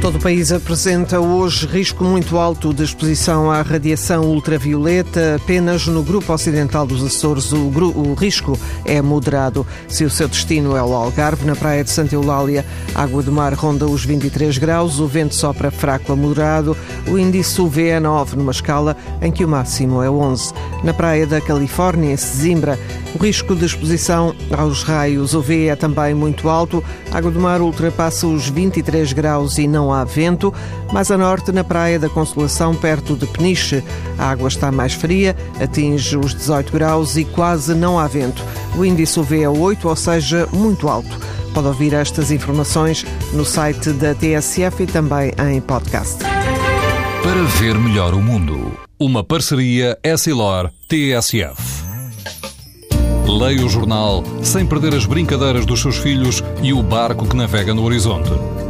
Todo o país apresenta hoje risco muito alto de exposição à radiação ultravioleta. Apenas no grupo ocidental dos Açores o, o, risco é moderado. Se o seu destino é o Algarve, na praia de Santa Eulália, a água do mar ronda os 23 graus, o vento sopra fraco a moderado, o índice UV é 9, numa escala em que o máximo é 11. Na praia da Califórnia, em Sesimbra, o risco de exposição aos raios UV é também muito alto. A água do mar ultrapassa os 23 graus e não há vento. Mais a norte, na Praia da Consolação, perto de Peniche, a água está mais fria, atinge os 18 graus e quase não há vento. O índice UV é 8, ou seja, muito alto. Pode ouvir estas informações no site da TSF e também em podcast. Para ver melhor o mundo, uma parceria Essilor-TSF. Leia o jornal sem perder as brincadeiras dos seus filhos e o barco que navega no horizonte.